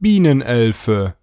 Bienenelfe.